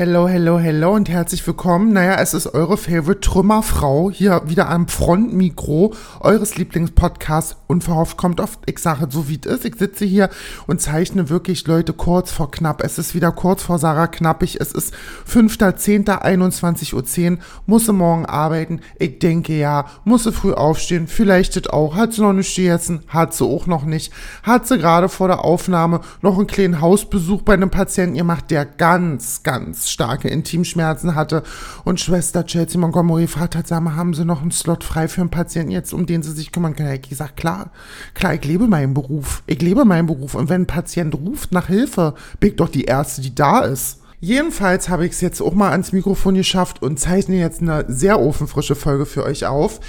Hello, hello, hello und herzlich willkommen. Naja, es ist eure Favorite Trümmerfrau hier wieder am Frontmikro eures Lieblingspodcasts. Unverhofft kommt oft, ich sage so wie es ist. Ich sitze hier und zeichne wirklich Leute kurz vor knapp. Es ist wieder kurz vor Sarah Knappig. Es ist 5.10.21.10 Uhr. Muss sie morgen arbeiten? Ich denke ja. Muss sie früh aufstehen? Vielleicht das auch. Hat sie noch nicht gegessen? Hat sie auch noch nicht. Hat sie gerade vor der Aufnahme noch einen kleinen Hausbesuch bei einem Patienten gemacht, der ganz, ganz starke Intimschmerzen hatte und Schwester Chelsea Montgomery fragt hat, sag mal, haben Sie noch einen Slot frei für einen Patienten jetzt, um den Sie sich kümmern können? Ich gesagt, klar, klar, ich lebe meinen Beruf. Ich lebe meinen Beruf und wenn ein Patient ruft nach Hilfe, bin ich doch die Erste, die da ist. Jedenfalls habe ich es jetzt auch mal ans Mikrofon geschafft und zeichne jetzt eine sehr ofenfrische Folge für euch auf.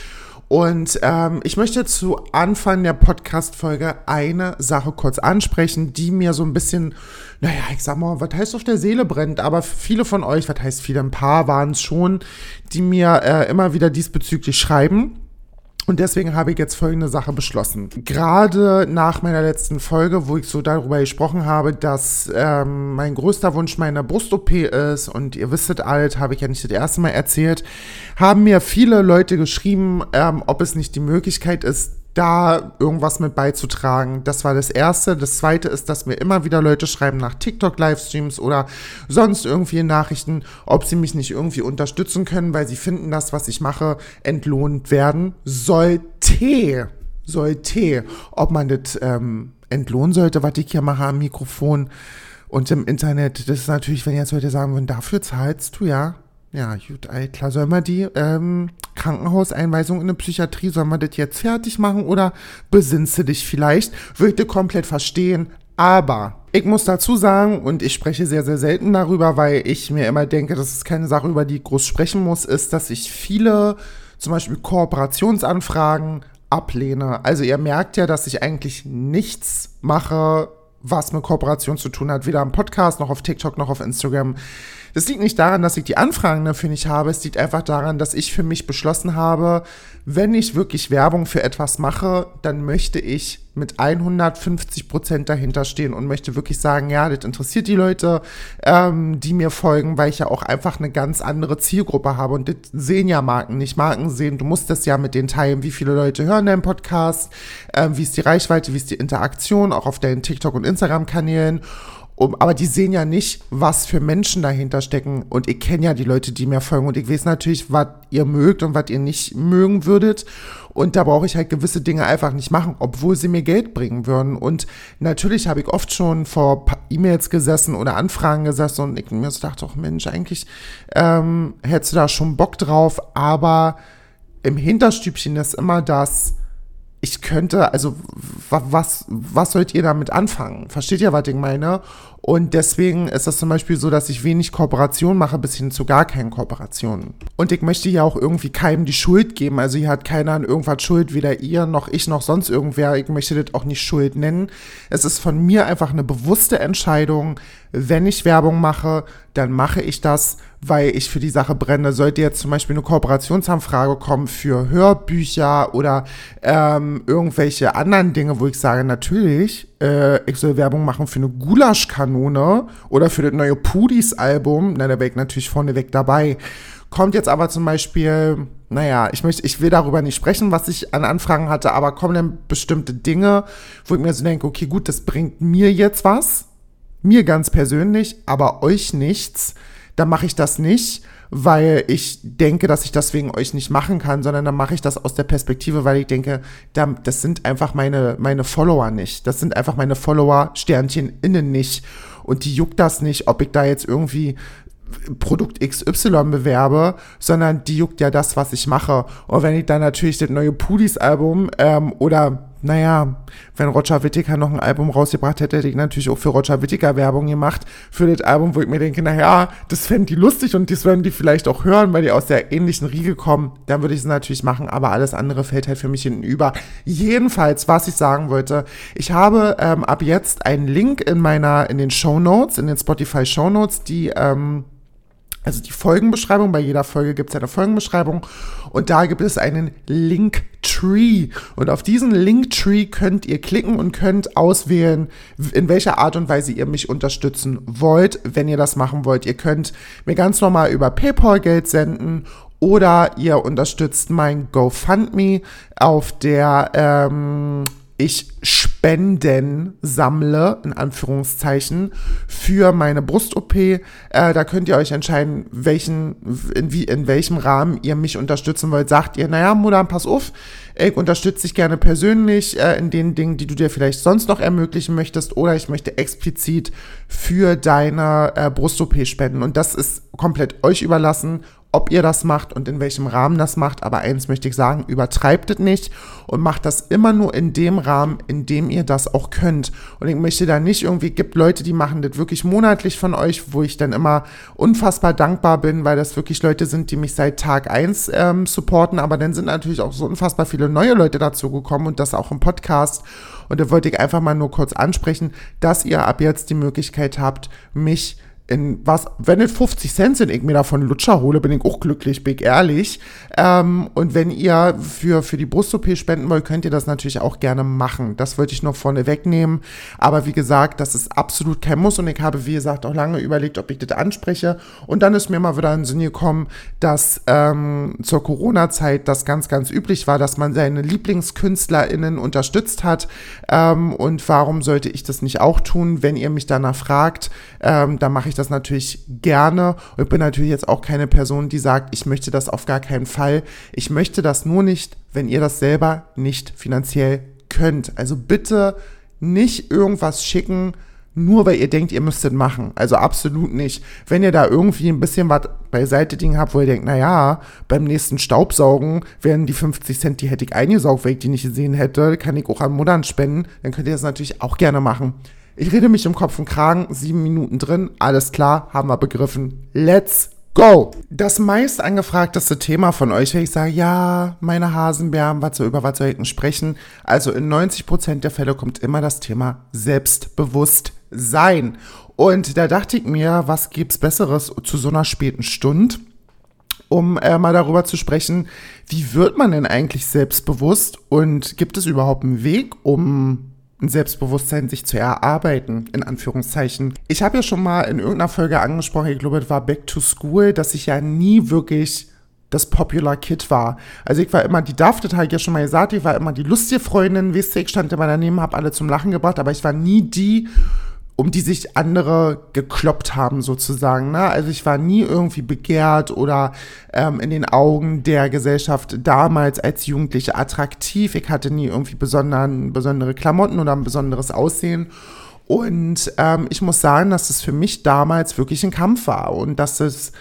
Und ähm, ich möchte zu Anfang der Podcast-Folge eine Sache kurz ansprechen, die mir so ein bisschen, naja, ich sag mal, was heißt auf der Seele brennt, aber viele von euch, was heißt viele, ein paar waren es schon, die mir äh, immer wieder diesbezüglich schreiben. Und deswegen habe ich jetzt folgende Sache beschlossen. Gerade nach meiner letzten Folge, wo ich so darüber gesprochen habe, dass ähm, mein größter Wunsch meine Brust-OP ist und ihr wisstet alt, habe ich ja nicht das erste Mal erzählt, haben mir viele Leute geschrieben, ähm, ob es nicht die Möglichkeit ist, da irgendwas mit beizutragen. Das war das Erste. Das Zweite ist, dass mir immer wieder Leute schreiben nach TikTok-Livestreams oder sonst irgendwie Nachrichten, ob sie mich nicht irgendwie unterstützen können, weil sie finden, dass, was ich mache, entlohnt werden sollte. Sollte. Ob man das ähm, entlohnen sollte, was ich hier mache am Mikrofon und im Internet, das ist natürlich, wenn jetzt Leute sagen würden, dafür zahlst du ja. Ja, gut, klar, soll man die ähm, Krankenhauseinweisung in eine Psychiatrie, soll man das jetzt fertig machen oder besinnst du dich vielleicht? Würde komplett verstehen, aber ich muss dazu sagen, und ich spreche sehr, sehr selten darüber, weil ich mir immer denke, das ist keine Sache, über die ich groß sprechen muss, ist, dass ich viele, zum Beispiel Kooperationsanfragen, ablehne. Also ihr merkt ja, dass ich eigentlich nichts mache, was mit Kooperation zu tun hat, weder am Podcast noch auf TikTok noch auf Instagram. Das liegt nicht daran, dass ich die Anfragen dafür nicht habe. Es liegt einfach daran, dass ich für mich beschlossen habe, wenn ich wirklich Werbung für etwas mache, dann möchte ich mit 150 Prozent dahinter stehen und möchte wirklich sagen, ja, das interessiert die Leute, ähm, die mir folgen, weil ich ja auch einfach eine ganz andere Zielgruppe habe. Und das sehen ja Marken nicht. Marken sehen, du musst das ja mit den teilen, wie viele Leute hören deinen Podcast, ähm, wie ist die Reichweite, wie ist die Interaktion, auch auf deinen TikTok- und Instagram-Kanälen um, aber die sehen ja nicht, was für Menschen dahinter stecken. Und ich kenne ja die Leute, die mir folgen. Und ich weiß natürlich, was ihr mögt und was ihr nicht mögen würdet. Und da brauche ich halt gewisse Dinge einfach nicht machen, obwohl sie mir Geld bringen würden. Und natürlich habe ich oft schon vor E-Mails gesessen oder Anfragen gesessen und ich mir so dachte, oh Mensch, eigentlich ähm, hättest du da schon Bock drauf. Aber im Hinterstübchen ist immer das, ich könnte, also was, was sollt ihr damit anfangen? Versteht ihr, was ich meine? Und deswegen ist das zum Beispiel so, dass ich wenig Kooperation mache, bis hin zu gar keinen Kooperationen. Und ich möchte ja auch irgendwie keinem die Schuld geben. Also hier hat keiner an irgendwas Schuld, weder ihr noch ich noch sonst irgendwer. Ich möchte das auch nicht Schuld nennen. Es ist von mir einfach eine bewusste Entscheidung. Wenn ich Werbung mache, dann mache ich das, weil ich für die Sache brenne. Sollte jetzt zum Beispiel eine Kooperationsanfrage kommen für Hörbücher oder ähm, irgendwelche anderen Dinge, wo ich sage, natürlich, äh, ich soll Werbung machen für eine Gulaschkanone oder für das neue Pudis-Album, na, da wäre ich natürlich vorneweg dabei. Kommt jetzt aber zum Beispiel, naja, ich möchte, ich will darüber nicht sprechen, was ich an Anfragen hatte, aber kommen dann bestimmte Dinge, wo ich mir so denke, okay, gut, das bringt mir jetzt was, mir ganz persönlich, aber euch nichts, dann mache ich das nicht weil ich denke, dass ich das wegen euch nicht machen kann, sondern dann mache ich das aus der Perspektive, weil ich denke, das sind einfach meine, meine Follower nicht. Das sind einfach meine Follower, Sternchen innen nicht. Und die juckt das nicht, ob ich da jetzt irgendwie Produkt XY bewerbe, sondern die juckt ja das, was ich mache. Und wenn ich dann natürlich das neue Pudis-Album ähm, oder naja, wenn Roger Whittaker noch ein Album rausgebracht hätte, hätte ich natürlich auch für Roger Whittaker Werbung gemacht. Für das Album, wo ich mir denke, naja, das fänden die lustig und das würden die vielleicht auch hören, weil die aus der ähnlichen Riege kommen. Dann würde ich es natürlich machen, aber alles andere fällt halt für mich hinten über. Jedenfalls, was ich sagen wollte, ich habe ähm, ab jetzt einen Link in meiner, in den Show Notes, in den Spotify Show Notes, die, ähm, also die Folgenbeschreibung. Bei jeder Folge gibt es eine Folgenbeschreibung. Und da gibt es einen Linktree. Und auf diesen Linktree könnt ihr klicken und könnt auswählen, in welcher Art und Weise ihr mich unterstützen wollt, wenn ihr das machen wollt. Ihr könnt mir ganz normal über PayPal Geld senden oder ihr unterstützt mein GoFundMe auf der ähm, ich Spenden sammle, in Anführungszeichen, für meine Brust-OP. Äh, da könnt ihr euch entscheiden, welchen, in, wie, in welchem Rahmen ihr mich unterstützen wollt. Sagt ihr, naja, Mudan, pass auf, ich unterstütze dich gerne persönlich äh, in den Dingen, die du dir vielleicht sonst noch ermöglichen möchtest, oder ich möchte explizit für deine äh, Brust-OP spenden. Und das ist komplett euch überlassen ob ihr das macht und in welchem Rahmen das macht. Aber eins möchte ich sagen, übertreibt es nicht und macht das immer nur in dem Rahmen, in dem ihr das auch könnt. Und ich möchte da nicht irgendwie, gibt Leute, die machen das wirklich monatlich von euch, wo ich dann immer unfassbar dankbar bin, weil das wirklich Leute sind, die mich seit Tag eins ähm, supporten. Aber dann sind natürlich auch so unfassbar viele neue Leute dazu gekommen und das auch im Podcast. Und da wollte ich einfach mal nur kurz ansprechen, dass ihr ab jetzt die Möglichkeit habt, mich in was, wenn es 50 Cent sind, ich mir davon Lutscher hole, bin ich auch glücklich, ich ehrlich. Ähm, und wenn ihr für, für die Brust-OP spenden wollt, könnt ihr das natürlich auch gerne machen. Das wollte ich noch vorne wegnehmen. Aber wie gesagt, das ist absolut kein Muss und ich habe, wie gesagt, auch lange überlegt, ob ich das anspreche. Und dann ist mir mal wieder in den Sinn gekommen, dass ähm, zur Corona-Zeit das ganz, ganz üblich war, dass man seine LieblingskünstlerInnen unterstützt hat. Ähm, und warum sollte ich das nicht auch tun? Wenn ihr mich danach fragt, ähm, dann mache ich das das natürlich gerne. Und ich bin natürlich jetzt auch keine Person, die sagt, ich möchte das auf gar keinen Fall. Ich möchte das nur nicht, wenn ihr das selber nicht finanziell könnt. Also bitte nicht irgendwas schicken, nur weil ihr denkt, ihr müsstet machen. Also absolut nicht. Wenn ihr da irgendwie ein bisschen was beiseite Ding habt, wo ihr denkt, naja, beim nächsten Staubsaugen werden die 50 Cent, die hätte ich eingesaugt, weil ich die nicht gesehen hätte, kann ich auch an Muttern spenden, dann könnt ihr das natürlich auch gerne machen. Ich rede mich um Kopf und Kragen, sieben Minuten drin, alles klar, haben wir begriffen. Let's go! Das meist angefragteste Thema von euch, wenn ich sage, ja, meine Hasenbären, was soll, über was soll ich denn sprechen? Also in 90% der Fälle kommt immer das Thema Selbstbewusstsein. Und da dachte ich mir, was gibt's Besseres zu so einer späten Stunde? um äh, mal darüber zu sprechen, wie wird man denn eigentlich selbstbewusst und gibt es überhaupt einen Weg, um Selbstbewusstsein sich zu erarbeiten, in Anführungszeichen. Ich habe ja schon mal in irgendeiner Folge angesprochen, ich glaube, es war Back to School, dass ich ja nie wirklich das Popular Kid war. Also ich war immer die Daft, das habe ich ja schon mal gesagt, ich war immer die lustige Freundin, wisst ihr, ich stand immer daneben, habe alle zum Lachen gebracht, aber ich war nie die, um die sich andere gekloppt haben sozusagen. Ne? Also ich war nie irgendwie begehrt oder ähm, in den Augen der Gesellschaft damals als Jugendliche attraktiv. Ich hatte nie irgendwie besonderen, besondere Klamotten oder ein besonderes Aussehen. Und ähm, ich muss sagen, dass es für mich damals wirklich ein Kampf war und dass es,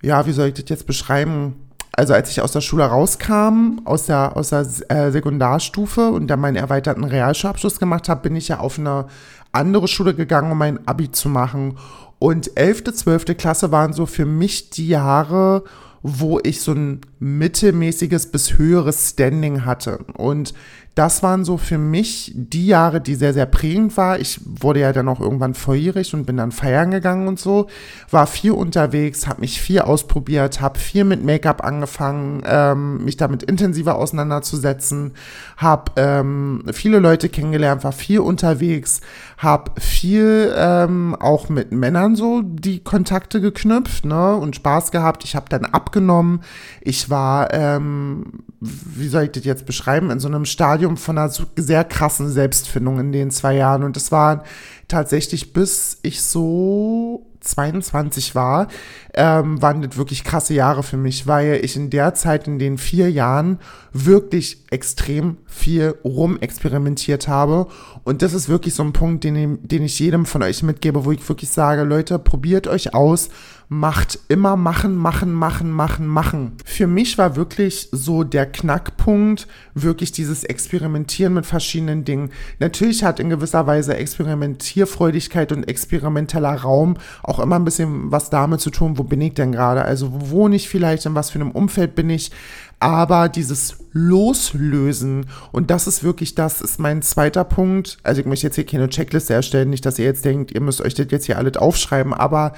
ja, wie soll ich das jetzt beschreiben? Also als ich aus der Schule rauskam, aus der, aus der äh, Sekundarstufe und dann meinen erweiterten Realschulabschluss gemacht habe, bin ich ja auf eine andere Schule gegangen, um mein Abi zu machen. Und 11., 12. Klasse waren so für mich die Jahre, wo ich so ein mittelmäßiges bis höheres Standing hatte. Und das waren so für mich die Jahre, die sehr, sehr prägend war. Ich wurde ja dann auch irgendwann volljährig und bin dann feiern gegangen und so. War viel unterwegs, habe mich viel ausprobiert, habe viel mit Make-up angefangen, ähm, mich damit intensiver auseinanderzusetzen, habe ähm, viele Leute kennengelernt, war viel unterwegs, habe viel ähm, auch mit Männern so die Kontakte geknüpft ne, und Spaß gehabt. Ich habe dann abgenommen. Ich war, ähm, wie soll ich das jetzt beschreiben, in so einem Stadium von einer sehr krassen Selbstfindung in den zwei Jahren. Und das war tatsächlich, bis ich so 22 war, ähm, waren das wirklich krasse Jahre für mich, weil ich in der Zeit, in den vier Jahren, wirklich extrem viel rumexperimentiert habe. Und das ist wirklich so ein Punkt, den, den ich jedem von euch mitgebe, wo ich wirklich sage, Leute, probiert euch aus, macht immer machen, machen, machen, machen, machen. Für mich war wirklich so der Knackpunkt, wirklich dieses Experimentieren mit verschiedenen Dingen. Natürlich hat in gewisser Weise Experimentierfreudigkeit und experimenteller Raum auch immer ein bisschen was damit zu tun, wo bin ich denn gerade? Also wo wohne ich vielleicht, in was für einem Umfeld bin ich? aber dieses Loslösen, und das ist wirklich, das ist mein zweiter Punkt. Also ich möchte jetzt hier keine Checkliste erstellen, nicht, dass ihr jetzt denkt, ihr müsst euch das jetzt hier alles aufschreiben, aber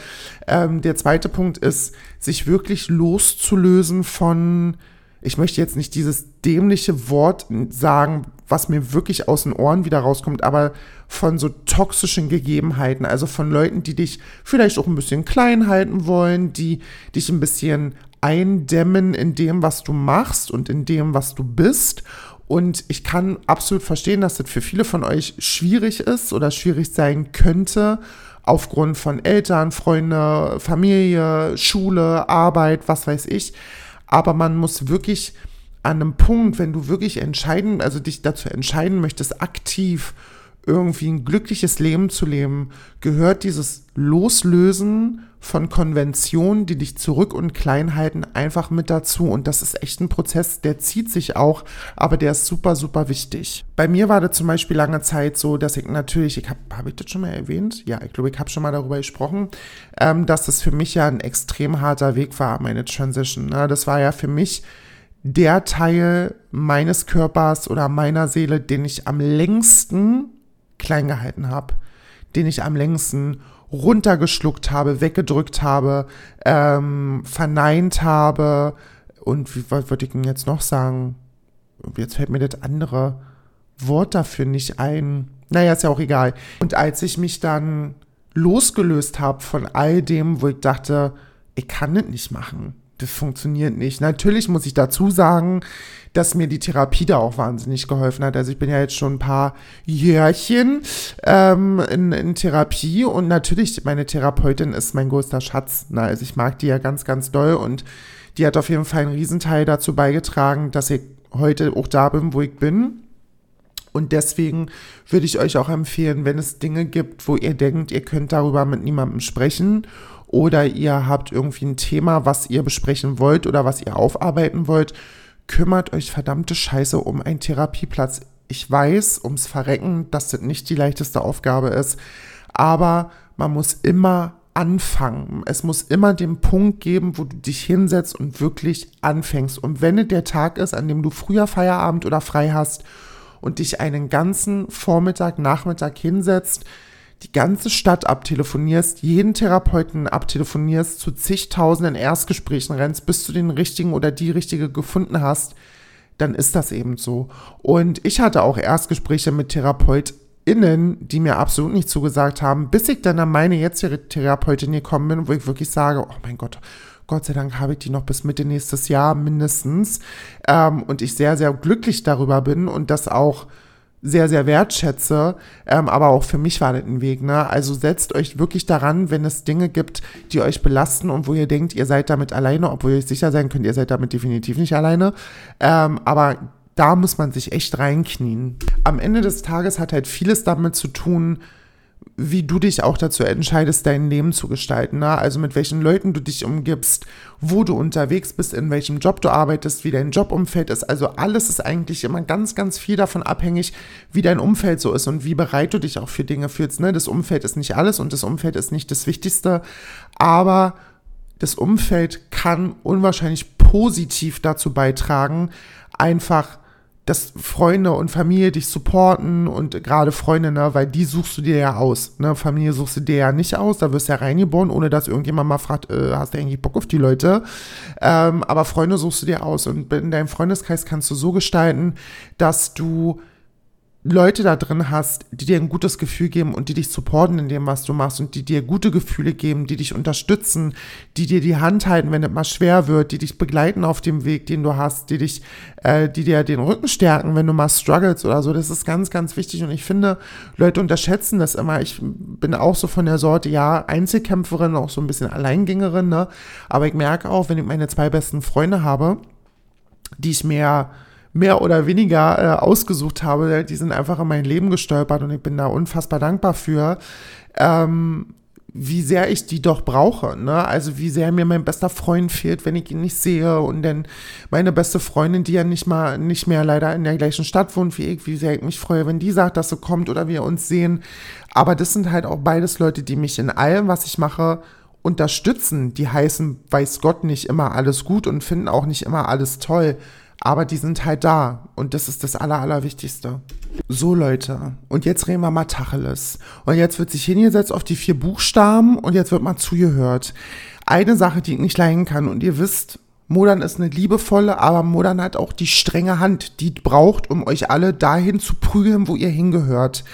ähm, der, zweite Punkt ist, sich wirklich loszulösen von, ich möchte jetzt nicht dieses dämliche Wort sagen, was mir wirklich aus den Ohren wieder rauskommt, aber von so toxischen Gegebenheiten, also von Leuten, die dich vielleicht auch ein bisschen klein halten wollen, die dich ein bisschen eindämmen in dem, was du machst und in dem, was du bist. Und ich kann absolut verstehen, dass das für viele von euch schwierig ist oder schwierig sein könnte, aufgrund von Eltern, Freunde, Familie, Schule, Arbeit, was weiß ich. Aber man muss wirklich an einem Punkt, wenn du wirklich entscheiden, also dich dazu entscheiden möchtest, aktiv irgendwie ein glückliches Leben zu leben, gehört dieses Loslösen von Konventionen, die dich zurück und klein halten, einfach mit dazu. Und das ist echt ein Prozess, der zieht sich auch, aber der ist super, super wichtig. Bei mir war das zum Beispiel lange Zeit so, dass ich natürlich, ich habe, habe ich das schon mal erwähnt? Ja, ich glaube, ich habe schon mal darüber gesprochen, ähm, dass das für mich ja ein extrem harter Weg war, meine Transition. Ne? Das war ja für mich der Teil meines Körpers oder meiner Seele, den ich am längsten klein gehalten habe, den ich am längsten runtergeschluckt habe, weggedrückt habe, ähm, verneint habe. Und wie, würde ich denn jetzt noch sagen? Jetzt fällt mir das andere Wort dafür nicht ein. Naja, ist ja auch egal. Und als ich mich dann losgelöst habe von all dem, wo ich dachte, ich kann das nicht machen das funktioniert nicht. Natürlich muss ich dazu sagen, dass mir die Therapie da auch wahnsinnig geholfen hat. Also ich bin ja jetzt schon ein paar Jährchen ähm, in, in, Therapie und natürlich, meine Therapeutin ist mein größter Schatz. Na, also ich mag die ja ganz, ganz doll und die hat auf jeden Fall einen Riesenteil dazu beigetragen, dass ich heute auch da bin, wo ich bin. Und deswegen würde ich euch auch empfehlen, wenn es Dinge gibt, wo ihr denkt, ihr könnt darüber mit niemandem sprechen oder ihr habt irgendwie ein Thema, was ihr besprechen wollt oder was ihr aufarbeiten wollt, kümmert euch verdammte Scheiße um einen Therapieplatz. Ich weiß ums Verrecken, dass das nicht die leichteste Aufgabe ist, aber man muss immer anfangen. Es muss immer den Punkt geben, wo du dich hinsetzt und wirklich anfängst. Und wenn es der Tag ist, an dem du früher Feierabend oder frei hast und dich einen ganzen Vormittag, Nachmittag hinsetzt, die ganze Stadt abtelefonierst, jeden Therapeuten abtelefonierst, zu zigtausenden Erstgesprächen rennst, bis du den richtigen oder die richtige gefunden hast, dann ist das eben so. Und ich hatte auch Erstgespräche mit TherapeutInnen, die mir absolut nicht zugesagt haben, bis ich dann an meine jetzige Therapeutin gekommen bin, wo ich wirklich sage, oh mein Gott, Gott sei Dank habe ich die noch bis Mitte nächstes Jahr mindestens. Ähm, und ich sehr, sehr glücklich darüber bin und das auch sehr, sehr wertschätze. Ähm, aber auch für mich war das ein Weg. Ne? Also setzt euch wirklich daran, wenn es Dinge gibt, die euch belasten und wo ihr denkt, ihr seid damit alleine, obwohl ihr euch sicher sein könnt, ihr seid damit definitiv nicht alleine. Ähm, aber da muss man sich echt reinknien. Am Ende des Tages hat halt vieles damit zu tun, wie du dich auch dazu entscheidest, dein Leben zu gestalten. Ne? Also mit welchen Leuten du dich umgibst, wo du unterwegs bist, in welchem Job du arbeitest, wie dein Jobumfeld ist. Also alles ist eigentlich immer ganz, ganz viel davon abhängig, wie dein Umfeld so ist und wie bereit du dich auch für Dinge fühlst. Ne? Das Umfeld ist nicht alles und das Umfeld ist nicht das Wichtigste, aber das Umfeld kann unwahrscheinlich positiv dazu beitragen, einfach dass Freunde und Familie dich supporten und gerade Freunde, ne, weil die suchst du dir ja aus. Ne? Familie suchst du dir ja nicht aus, da wirst du ja reingeboren, ohne dass irgendjemand mal fragt, äh, hast du eigentlich Bock auf die Leute? Ähm, aber Freunde suchst du dir aus und in deinem Freundeskreis kannst du so gestalten, dass du Leute da drin hast, die dir ein gutes Gefühl geben und die dich supporten in dem, was du machst und die dir gute Gefühle geben, die dich unterstützen, die dir die Hand halten, wenn es mal schwer wird, die dich begleiten auf dem Weg, den du hast, die dich, äh, die dir den Rücken stärken, wenn du mal struggles oder so. Das ist ganz, ganz wichtig und ich finde, Leute unterschätzen das immer. Ich bin auch so von der Sorte, ja, Einzelkämpferin, auch so ein bisschen Alleingängerin, ne? Aber ich merke auch, wenn ich meine zwei besten Freunde habe, die ich mehr mehr oder weniger äh, ausgesucht habe, die sind einfach in mein Leben gestolpert und ich bin da unfassbar dankbar für. Ähm, wie sehr ich die doch brauche, ne? Also wie sehr mir mein bester Freund fehlt, wenn ich ihn nicht sehe und dann meine beste Freundin, die ja nicht mal nicht mehr leider in der gleichen Stadt wohnt wie ich, wie sehr ich mich freue, wenn die sagt, dass sie kommt oder wir uns sehen. Aber das sind halt auch beides Leute, die mich in allem, was ich mache, unterstützen. Die heißen, weiß Gott, nicht immer alles gut und finden auch nicht immer alles toll aber die sind halt da und das ist das Aller, Allerwichtigste. So Leute, und jetzt reden wir mal Tacheles. Und jetzt wird sich hingesetzt auf die vier Buchstaben und jetzt wird mal zugehört. eine Sache, die ich nicht leiden kann und ihr wisst, Modern ist eine liebevolle, aber Modern hat auch die strenge Hand, die braucht, um euch alle dahin zu prügeln, wo ihr hingehört.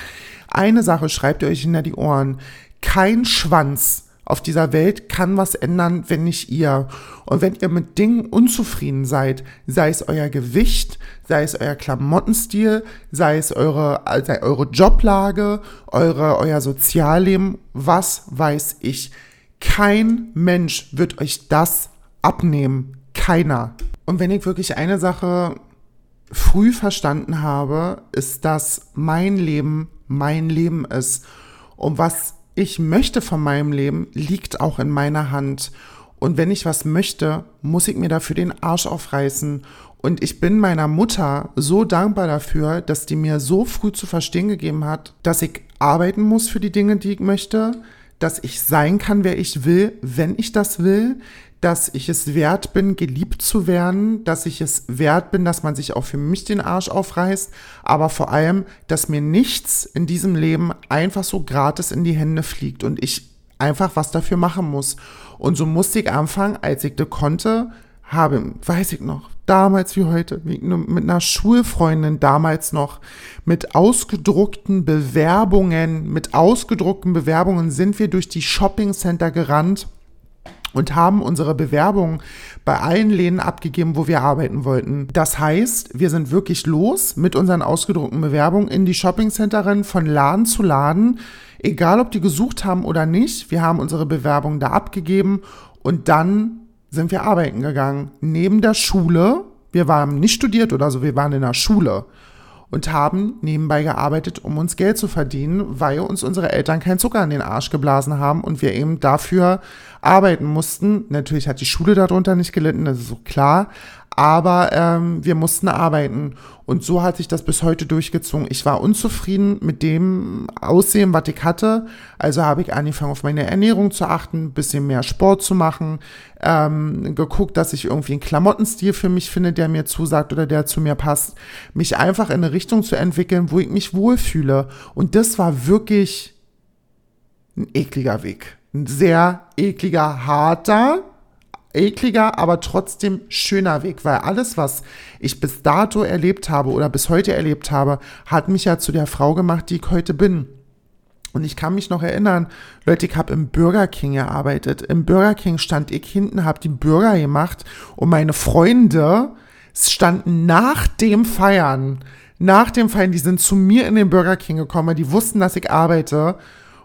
Eine Sache schreibt ihr euch hinter die Ohren. Kein Schwanz auf dieser Welt kann was ändern, wenn nicht ihr. Und wenn ihr mit Dingen unzufrieden seid, sei es euer Gewicht, sei es euer Klamottenstil, sei es eure, sei eure Joblage, eure, euer Sozialleben, was weiß ich. Kein Mensch wird euch das abnehmen. Keiner. Und wenn ich wirklich eine Sache früh verstanden habe, ist, dass mein Leben mein Leben ist. Und was ich möchte von meinem Leben, liegt auch in meiner Hand. Und wenn ich was möchte, muss ich mir dafür den Arsch aufreißen. Und ich bin meiner Mutter so dankbar dafür, dass die mir so früh zu verstehen gegeben hat, dass ich arbeiten muss für die Dinge, die ich möchte, dass ich sein kann, wer ich will, wenn ich das will, dass ich es wert bin, geliebt zu werden, dass ich es wert bin, dass man sich auch für mich den Arsch aufreißt, aber vor allem, dass mir nichts in diesem Leben einfach so gratis in die Hände fliegt und ich einfach was dafür machen muss. Und so musste ich anfangen, als ich das konnte, habe, weiß ich noch, damals wie heute, mit einer Schulfreundin damals noch, mit ausgedruckten Bewerbungen, mit ausgedruckten Bewerbungen sind wir durch die Shopping Center gerannt und haben unsere Bewerbung bei allen Läden abgegeben, wo wir arbeiten wollten. Das heißt, wir sind wirklich los mit unseren ausgedruckten Bewerbungen in die Shoppingcenterin von Laden zu Laden, egal ob die gesucht haben oder nicht. Wir haben unsere Bewerbung da abgegeben und dann sind wir arbeiten gegangen. Neben der Schule. Wir waren nicht studiert oder so, wir waren in der Schule und haben nebenbei gearbeitet, um uns Geld zu verdienen, weil uns unsere Eltern keinen Zucker in den Arsch geblasen haben und wir eben dafür arbeiten mussten. Natürlich hat die Schule darunter nicht gelitten, das ist so klar, aber ähm, wir mussten arbeiten. Und so hat sich das bis heute durchgezogen. Ich war unzufrieden mit dem Aussehen, was ich hatte. Also habe ich angefangen, auf meine Ernährung zu achten, ein bisschen mehr Sport zu machen, ähm, geguckt, dass ich irgendwie einen Klamottenstil für mich finde, der mir zusagt oder der zu mir passt. Mich einfach in eine Richtung zu entwickeln, wo ich mich wohlfühle. Und das war wirklich ein ekliger Weg. Ein sehr ekliger, harter, ekliger, aber trotzdem schöner Weg, weil alles, was ich bis dato erlebt habe oder bis heute erlebt habe, hat mich ja zu der Frau gemacht, die ich heute bin. Und ich kann mich noch erinnern, Leute, ich habe im Burger King gearbeitet. Im Burger King stand ich hinten, habe die Burger gemacht und meine Freunde standen nach dem Feiern, nach dem Feiern, die sind zu mir in den Burger King gekommen, die wussten, dass ich arbeite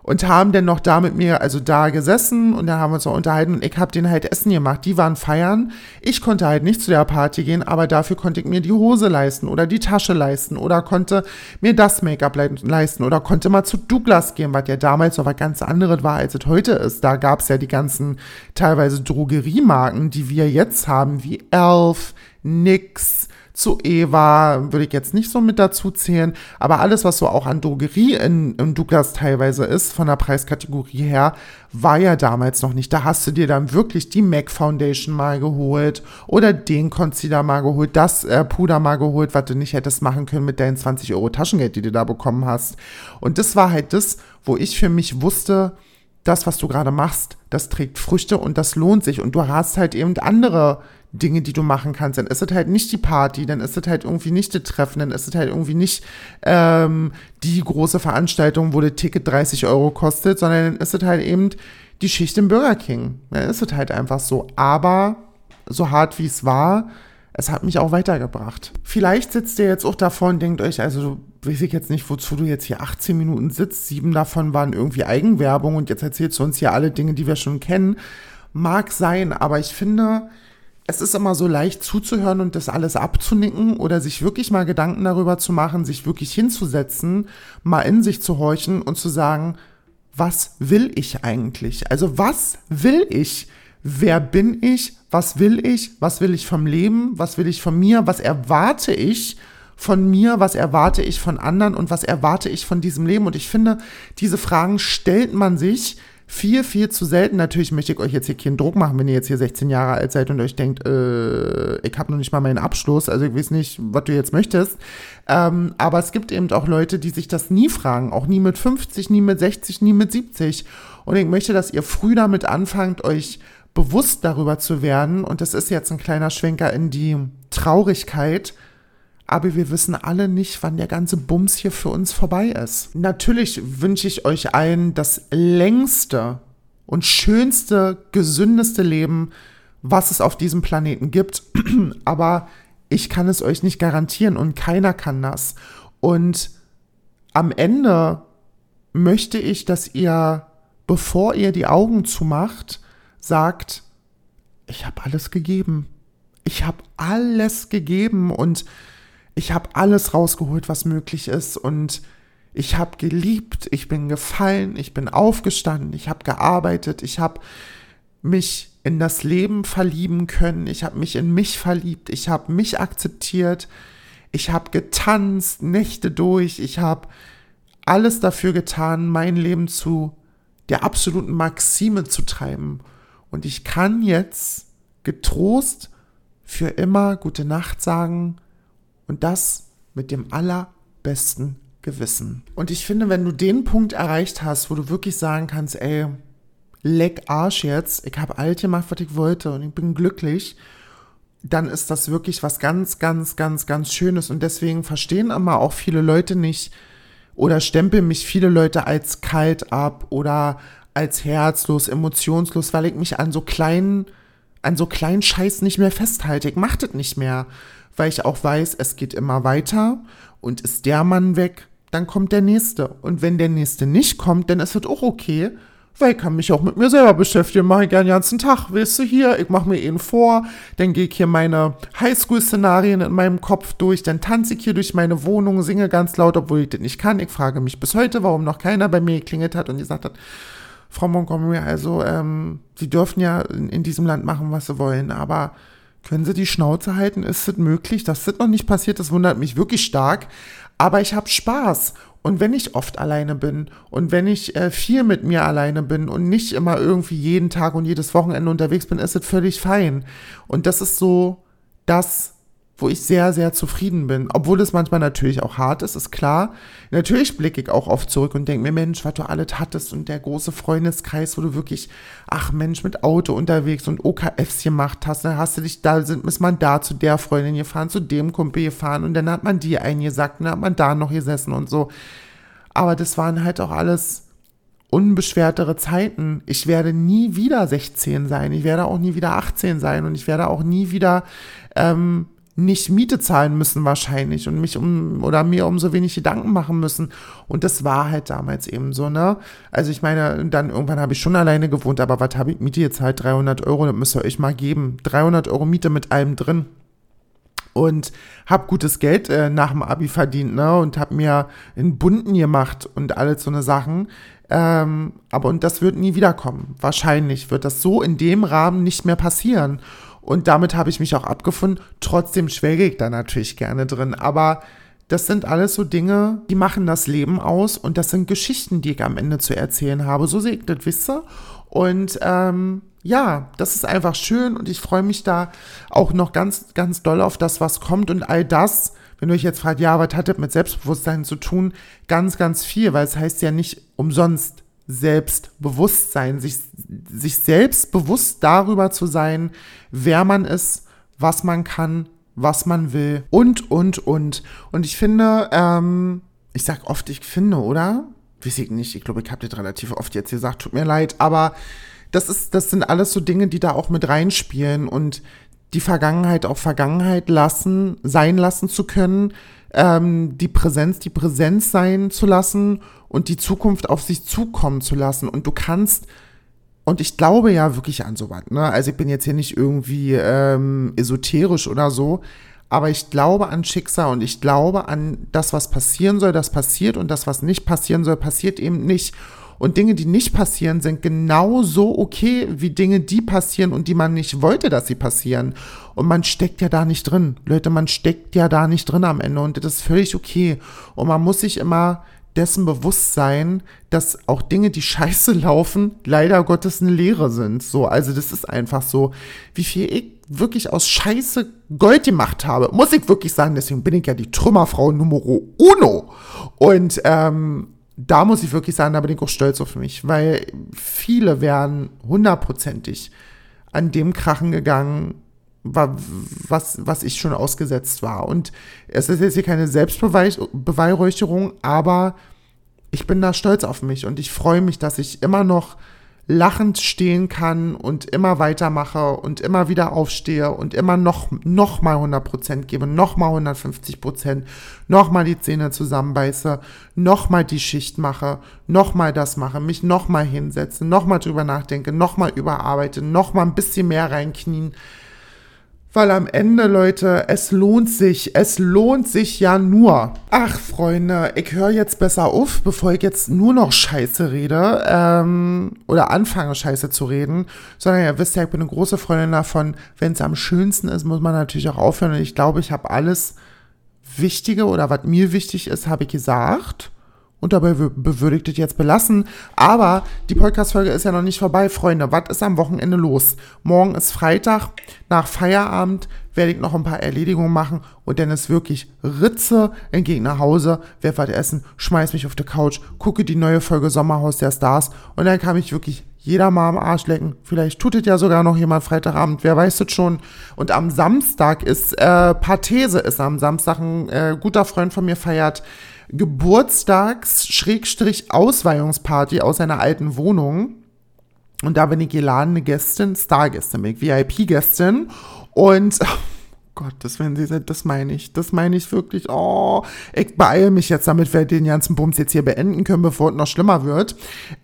und haben dann noch da mit mir, also da gesessen und dann haben wir uns noch unterhalten und ich habe denen halt Essen gemacht. Die waren feiern. Ich konnte halt nicht zu der Party gehen, aber dafür konnte ich mir die Hose leisten oder die Tasche leisten oder konnte mir das Make-up leisten oder konnte mal zu Douglas gehen, was ja damals noch was ganz anderes war, als es heute ist. Da gab es ja die ganzen teilweise Drogeriemarken, die wir jetzt haben, wie Elf, Nix, zu Eva würde ich jetzt nicht so mit dazu zählen, aber alles, was so auch an Drogerie in, in Douglas teilweise ist, von der Preiskategorie her, war ja damals noch nicht. Da hast du dir dann wirklich die MAC Foundation mal geholt oder den Concealer mal geholt, das äh, Puder mal geholt, was du nicht hättest machen können mit deinen 20 Euro Taschengeld, die du da bekommen hast. Und das war halt das, wo ich für mich wusste, das, was du gerade machst, das trägt Früchte und das lohnt sich. Und du hast halt eben andere Dinge, die du machen kannst. Dann ist es halt nicht die Party, dann ist es halt irgendwie nicht das Treffen, dann ist es halt irgendwie nicht ähm, die große Veranstaltung, wo das Ticket 30 Euro kostet, sondern dann ist es halt eben die Schicht im Burger King. Dann ist es halt einfach so. Aber so hart wie es war, es hat mich auch weitergebracht. Vielleicht sitzt ihr jetzt auch davor und denkt euch, also weiß ich jetzt nicht, wozu du jetzt hier 18 Minuten sitzt. Sieben davon waren irgendwie Eigenwerbung und jetzt erzählst du uns hier alle Dinge, die wir schon kennen. Mag sein, aber ich finde, es ist immer so leicht zuzuhören und das alles abzunicken oder sich wirklich mal Gedanken darüber zu machen, sich wirklich hinzusetzen, mal in sich zu horchen und zu sagen, was will ich eigentlich? Also was will ich? Wer bin ich? Was will ich? Was will ich vom Leben? Was will ich von mir? Was erwarte ich von mir? Was erwarte ich von anderen? Und was erwarte ich von diesem Leben? Und ich finde, diese Fragen stellt man sich, viel, viel zu selten. Natürlich möchte ich euch jetzt hier keinen Druck machen, wenn ihr jetzt hier 16 Jahre alt seid und euch denkt, äh, ich habe noch nicht mal meinen Abschluss, also ich weiß nicht, was du jetzt möchtest. Ähm, aber es gibt eben auch Leute, die sich das nie fragen, auch nie mit 50, nie mit 60, nie mit 70. Und ich möchte, dass ihr früh damit anfangt, euch bewusst darüber zu werden, und das ist jetzt ein kleiner Schwenker in die Traurigkeit, aber wir wissen alle nicht, wann der ganze Bums hier für uns vorbei ist. Natürlich wünsche ich euch allen das längste und schönste, gesündeste Leben, was es auf diesem Planeten gibt. aber ich kann es euch nicht garantieren und keiner kann das. Und am Ende möchte ich, dass ihr, bevor ihr die Augen zumacht, sagt, ich habe alles gegeben. Ich habe alles gegeben und ich habe alles rausgeholt, was möglich ist und ich habe geliebt, ich bin gefallen, ich bin aufgestanden, ich habe gearbeitet, ich habe mich in das Leben verlieben können, ich habe mich in mich verliebt, ich habe mich akzeptiert, ich habe getanzt, Nächte durch, ich habe alles dafür getan, mein Leben zu der absoluten Maxime zu treiben. Und ich kann jetzt getrost für immer gute Nacht sagen und das mit dem allerbesten Gewissen. Und ich finde, wenn du den Punkt erreicht hast, wo du wirklich sagen kannst, ey, leck Arsch jetzt, ich habe alt gemacht, was ich wollte und ich bin glücklich, dann ist das wirklich was ganz, ganz, ganz, ganz Schönes. Und deswegen verstehen immer auch viele Leute nicht oder stempeln mich viele Leute als kalt ab oder als herzlos, emotionslos, weil ich mich an so kleinen, an so kleinen Scheiß nicht mehr festhalte. Ich mach das nicht mehr weil ich auch weiß, es geht immer weiter und ist der Mann weg, dann kommt der nächste. Und wenn der nächste nicht kommt, dann ist es auch okay, weil ich kann mich auch mit mir selber beschäftigen, mache ich gerne den ganzen Tag, weißt du, hier, ich mache mir ihn vor, dann gehe ich hier meine Highschool-Szenarien in meinem Kopf durch, dann tanze ich hier durch meine Wohnung, singe ganz laut, obwohl ich das nicht kann. Ich frage mich bis heute, warum noch keiner bei mir geklingelt hat und gesagt hat, Frau Montgomery, also, ähm, Sie dürfen ja in, in diesem Land machen, was Sie wollen, aber können Sie die Schnauze halten? Ist es möglich? Das ist noch nicht passiert, das wundert mich wirklich stark. Aber ich habe Spaß. Und wenn ich oft alleine bin und wenn ich äh, viel mit mir alleine bin und nicht immer irgendwie jeden Tag und jedes Wochenende unterwegs bin, ist es völlig fein. Und das ist so das, wo ich sehr, sehr zufrieden bin. Obwohl es manchmal natürlich auch hart ist, ist klar. Natürlich blicke ich auch oft zurück und denke mir, Mensch, was du alles hattest und der große Freundeskreis, wo du wirklich, ach Mensch, mit Auto unterwegs und OKFs gemacht hast, dann hast du dich, da sind, ist man da zu der Freundin gefahren, zu dem Kumpel gefahren und dann hat man die eingesagt und dann hat man da noch gesessen und so. Aber das waren halt auch alles unbeschwertere Zeiten. Ich werde nie wieder 16 sein. Ich werde auch nie wieder 18 sein und ich werde auch nie wieder ähm, nicht Miete zahlen müssen wahrscheinlich und mich um oder mir um so wenig Gedanken machen müssen. Und das war halt damals eben so, ne? Also ich meine, dann irgendwann habe ich schon alleine gewohnt, aber was habe ich Miete jetzt halt 300 Euro, das müsst ihr euch mal geben. 300 Euro Miete mit allem drin. Und hab gutes Geld äh, nach dem Abi verdient, ne? Und hab mir in Bunden gemacht und alles so eine Sachen. Ähm, aber und das wird nie wiederkommen. Wahrscheinlich wird das so in dem Rahmen nicht mehr passieren. Und damit habe ich mich auch abgefunden. Trotzdem schwelge ich da natürlich gerne drin. Aber das sind alles so Dinge, die machen das Leben aus. Und das sind Geschichten, die ich am Ende zu erzählen habe. So sehe ich das, wisst ihr? Und ähm, ja, das ist einfach schön. Und ich freue mich da auch noch ganz, ganz doll auf das, was kommt. Und all das, wenn du euch jetzt fragt, ja, was hat das mit Selbstbewusstsein zu tun? Ganz, ganz viel, weil es heißt ja nicht umsonst Selbstbewusstsein, sich, sich selbst darüber zu sein, wer man ist, was man kann, was man will und, und, und. Und ich finde, ähm, ich sag oft, ich finde, oder? Weiß ich nicht, ich glaube, ich habe das relativ oft jetzt gesagt, tut mir leid, aber das ist, das sind alles so Dinge, die da auch mit reinspielen und die Vergangenheit auch Vergangenheit lassen, sein lassen zu können, ähm, die Präsenz, die Präsenz sein zu lassen und die Zukunft auf sich zukommen zu lassen. Und du kannst, und ich glaube ja wirklich an sowas, ne? Also ich bin jetzt hier nicht irgendwie ähm, esoterisch oder so, aber ich glaube an Schicksal und ich glaube an das, was passieren soll, das passiert und das, was nicht passieren soll, passiert eben nicht. Und Dinge, die nicht passieren, sind genauso okay wie Dinge, die passieren und die man nicht wollte, dass sie passieren. Und man steckt ja da nicht drin. Leute, man steckt ja da nicht drin am Ende und das ist völlig okay. Und man muss sich immer dessen bewusst sein, dass auch Dinge, die scheiße laufen, leider Gottes eine Lehre sind. So, also das ist einfach so, wie viel ich wirklich aus Scheiße Gold gemacht habe, muss ich wirklich sagen, deswegen bin ich ja die Trümmerfrau Numero uno. Und ähm, da muss ich wirklich sagen, da bin ich auch stolz auf mich, weil viele werden hundertprozentig an dem Krachen gegangen, was, was ich schon ausgesetzt war. Und es ist jetzt hier keine Selbstbeweihräucherung, aber ich bin da stolz auf mich und ich freue mich, dass ich immer noch lachend stehen kann und immer weitermache und immer wieder aufstehe und immer noch, noch mal 100% gebe, noch mal 150%, noch mal die Zähne zusammenbeiße, noch mal die Schicht mache, noch mal das mache, mich noch mal hinsetze, noch mal drüber nachdenke, noch mal überarbeite, noch mal ein bisschen mehr reinknien. Weil am Ende, Leute, es lohnt sich. Es lohnt sich ja nur. Ach, Freunde, ich höre jetzt besser auf, bevor ich jetzt nur noch Scheiße rede. Ähm, oder anfange, Scheiße zu reden. Sondern ihr wisst ja, ich bin eine große Freundin davon, wenn es am schönsten ist, muss man natürlich auch aufhören. Und ich glaube, ich habe alles Wichtige oder was mir wichtig ist, habe ich gesagt und dabei bewürdigt es jetzt belassen. Aber die Podcast-Folge ist ja noch nicht vorbei, Freunde. Was ist am Wochenende los? Morgen ist Freitag. Nach Feierabend werde ich noch ein paar Erledigungen machen und dann ist wirklich Ritze, entgegen nach Hause, werde was essen, schmeiß mich auf die Couch, gucke die neue Folge Sommerhaus der Stars und dann kann ich wirklich jeder mal am Arsch lecken. Vielleicht tut es ja sogar noch jemand Freitagabend, wer weiß es schon. Und am Samstag ist, äh, Pathese ist am Samstag ein äh, guter Freund von mir feiert Geburtstags-Ausweihungsparty aus seiner alten Wohnung. Und da bin ich geladene Gästin, ich VIP-Gästin. Und oh Gott, das, wenn sie das meine ich, das meine ich wirklich. Oh, ich beeile mich jetzt, damit wir den ganzen Bums jetzt hier beenden können, bevor es noch schlimmer wird.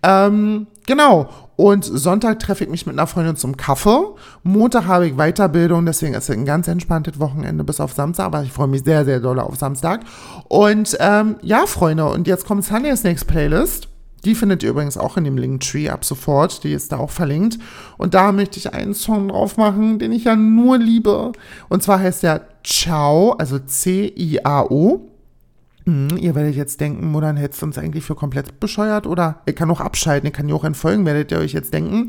Ähm, genau. Und Sonntag treffe ich mich mit einer Freundin zum Kaffee. Montag habe ich Weiterbildung, deswegen ist es ein ganz entspanntes Wochenende bis auf Samstag, aber ich freue mich sehr, sehr doll auf Samstag. Und ähm, ja, Freunde, und jetzt kommt Sunday Snakes Playlist. Die findet ihr übrigens auch in dem Linktree ab sofort. Die ist da auch verlinkt. Und da möchte ich einen Song drauf machen, den ich ja nur liebe. Und zwar heißt der Ciao, also C-I-A-O. Hm, ihr werdet jetzt denken, Modern hättest uns eigentlich für komplett bescheuert oder ihr kann auch abschalten, ihr kann ja auch entfolgen, werdet ihr euch jetzt denken.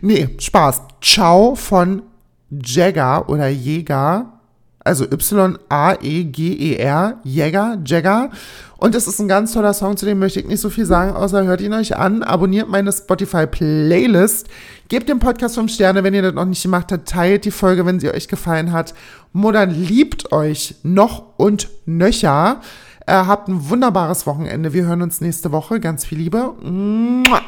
Nee, Spaß. Ciao von Jagger oder Jäger. Also Y-A-E-G-E-R, Jäger, Jagger. Und es ist ein ganz toller Song, zu dem möchte ich nicht so viel sagen, außer hört ihn euch an, abonniert meine Spotify-Playlist, gebt dem Podcast 5 Sterne, wenn ihr das noch nicht gemacht habt, teilt die Folge, wenn sie euch gefallen hat. Modern liebt euch noch und nöcher. Äh, habt ein wunderbares Wochenende. Wir hören uns nächste Woche. Ganz viel Liebe. Mua.